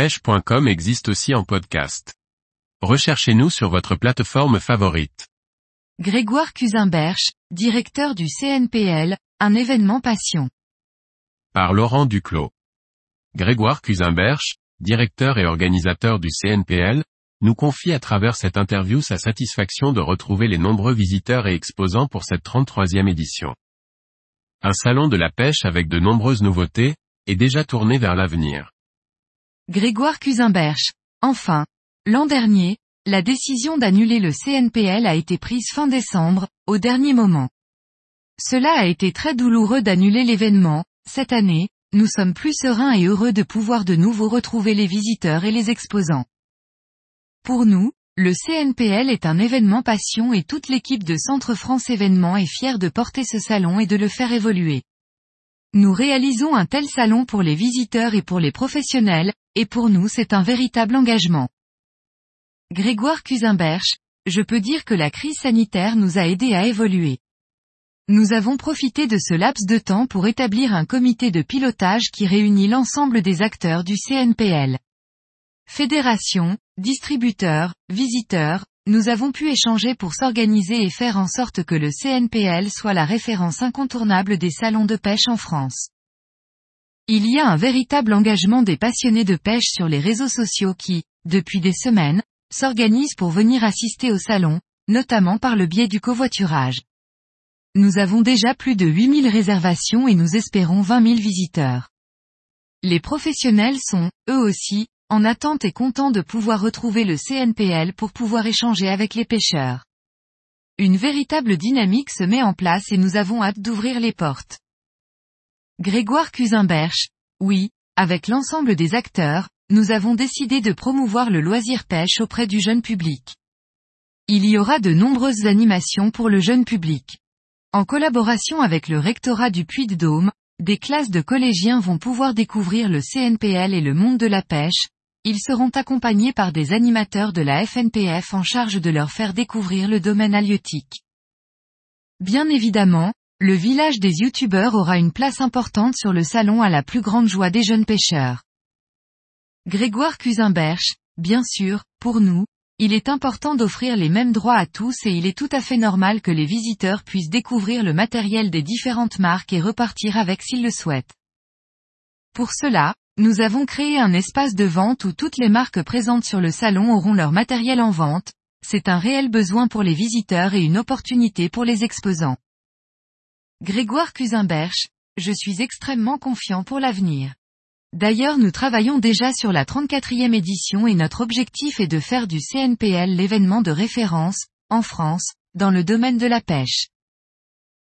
pêche.com existe aussi en podcast. Recherchez-nous sur votre plateforme favorite. Grégoire Cusimberch, directeur du CNPL, un événement passion. Par Laurent Duclos. Grégoire Cusimberch, directeur et organisateur du CNPL, nous confie à travers cette interview sa satisfaction de retrouver les nombreux visiteurs et exposants pour cette 33e édition. Un salon de la pêche avec de nombreuses nouveautés, est déjà tourné vers l'avenir. Grégoire Cusimberch. Enfin, l'an dernier, la décision d'annuler le CNPL a été prise fin décembre, au dernier moment. Cela a été très douloureux d'annuler l'événement, cette année, nous sommes plus sereins et heureux de pouvoir de nouveau retrouver les visiteurs et les exposants. Pour nous, le CNPL est un événement passion et toute l'équipe de Centre France Événements est fière de porter ce salon et de le faire évoluer. Nous réalisons un tel salon pour les visiteurs et pour les professionnels, et pour nous c'est un véritable engagement. Grégoire Cusimberch, je peux dire que la crise sanitaire nous a aidés à évoluer. Nous avons profité de ce laps de temps pour établir un comité de pilotage qui réunit l'ensemble des acteurs du CNPL. Fédération, distributeurs, visiteurs, nous avons pu échanger pour s'organiser et faire en sorte que le CNPL soit la référence incontournable des salons de pêche en France. Il y a un véritable engagement des passionnés de pêche sur les réseaux sociaux qui, depuis des semaines, s'organisent pour venir assister au salon, notamment par le biais du covoiturage. Nous avons déjà plus de 8000 réservations et nous espérons 20 000 visiteurs. Les professionnels sont, eux aussi, en attente et content de pouvoir retrouver le CNPL pour pouvoir échanger avec les pêcheurs. Une véritable dynamique se met en place et nous avons hâte d'ouvrir les portes. Grégoire Cusimberch, oui, avec l'ensemble des acteurs, nous avons décidé de promouvoir le loisir pêche auprès du jeune public. Il y aura de nombreuses animations pour le jeune public. En collaboration avec le rectorat du Puy-de-Dôme, des classes de collégiens vont pouvoir découvrir le CNPL et le monde de la pêche, ils seront accompagnés par des animateurs de la FNPF en charge de leur faire découvrir le domaine halieutique. Bien évidemment, le village des youtubeurs aura une place importante sur le salon à la plus grande joie des jeunes pêcheurs. Grégoire Cusimberch, bien sûr, pour nous, il est important d'offrir les mêmes droits à tous et il est tout à fait normal que les visiteurs puissent découvrir le matériel des différentes marques et repartir avec s'ils le souhaitent. Pour cela, nous avons créé un espace de vente où toutes les marques présentes sur le salon auront leur matériel en vente, c'est un réel besoin pour les visiteurs et une opportunité pour les exposants. Grégoire Cusimberch, je suis extrêmement confiant pour l'avenir. D'ailleurs nous travaillons déjà sur la 34e édition et notre objectif est de faire du CNPL l'événement de référence, en France, dans le domaine de la pêche.